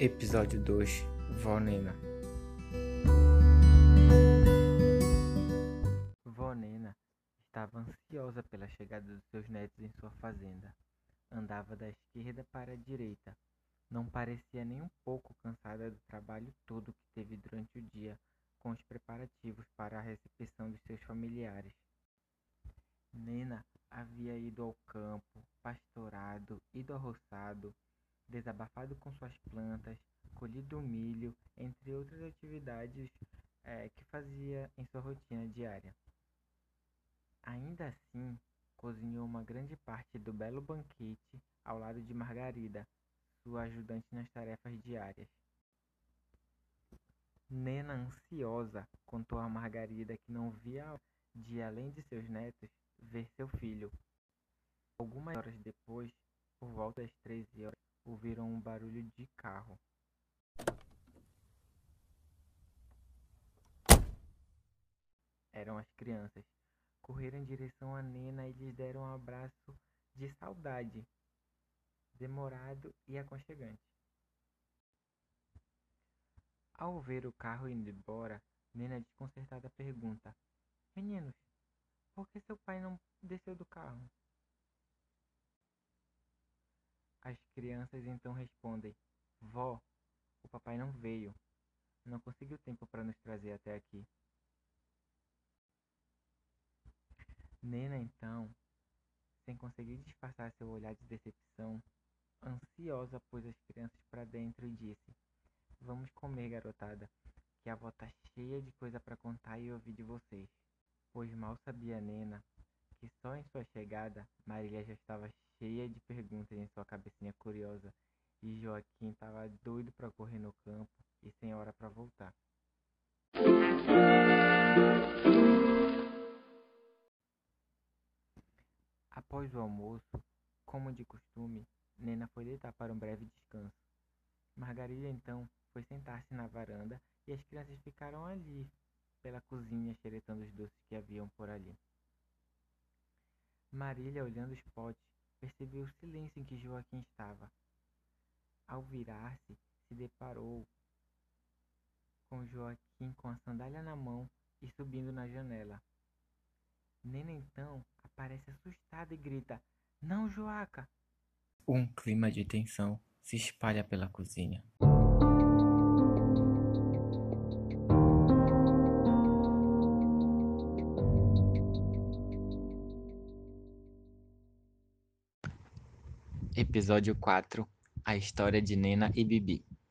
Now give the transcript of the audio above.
Episódio 2 Vó Nena Vó Nena estava ansiosa pela chegada dos seus netos em sua fazenda. Andava da esquerda para a direita. Não parecia nem um pouco cansada do trabalho todo que teve durante o dia com os preparativos para a recepção dos seus familiares. Nena havia ido ao campo, pastorado, ido ao roçado, desabafado com suas plantas, colhido milho, entre outras atividades é, que fazia em sua rotina diária. Ainda assim, cozinhou uma grande parte do belo banquete ao lado de Margarida, sua ajudante nas tarefas diárias. Nena, ansiosa, contou a Margarida que não via de além de seus netos ver seu filho. Algumas horas depois, por volta das 13 horas, ouviram um barulho de carro. Eram as crianças. Correram em direção a Nena e lhes deram um abraço de saudade, demorado e aconchegante. Ao ver o carro indo embora, Nena desconcertada pergunta: Meninos, por que seu pai não desceu do carro? As crianças então respondem: Vó, o papai não veio. Não conseguiu tempo para nos trazer até aqui. Nena, então, sem conseguir disfarçar seu olhar de decepção, ansiosa pôs as crianças para dentro e disse: Vamos comer, garotada, que a avó tá cheia de coisa para contar e ouvir de vocês. Pois mal sabia Nena que só em sua chegada Marília já estava cheia de perguntas em sua cabecinha curiosa e Joaquim estava doido para correr no campo e sem hora para voltar. Após o almoço, como de costume, Nena foi deitar para um breve descanso. Margarida então foi sentar-se na varanda e as crianças ficaram ali, pela cozinha, xeretando os doces que haviam por ali. Marília, olhando os potes, percebeu o silêncio em que Joaquim estava. Ao virar-se, se deparou com Joaquim com a sandália na mão e subindo na janela. Nena então aparece assustada e grita: Não, Joaca! Um clima de tensão se espalha pela cozinha. Episódio 4 A história de Nena e Bibi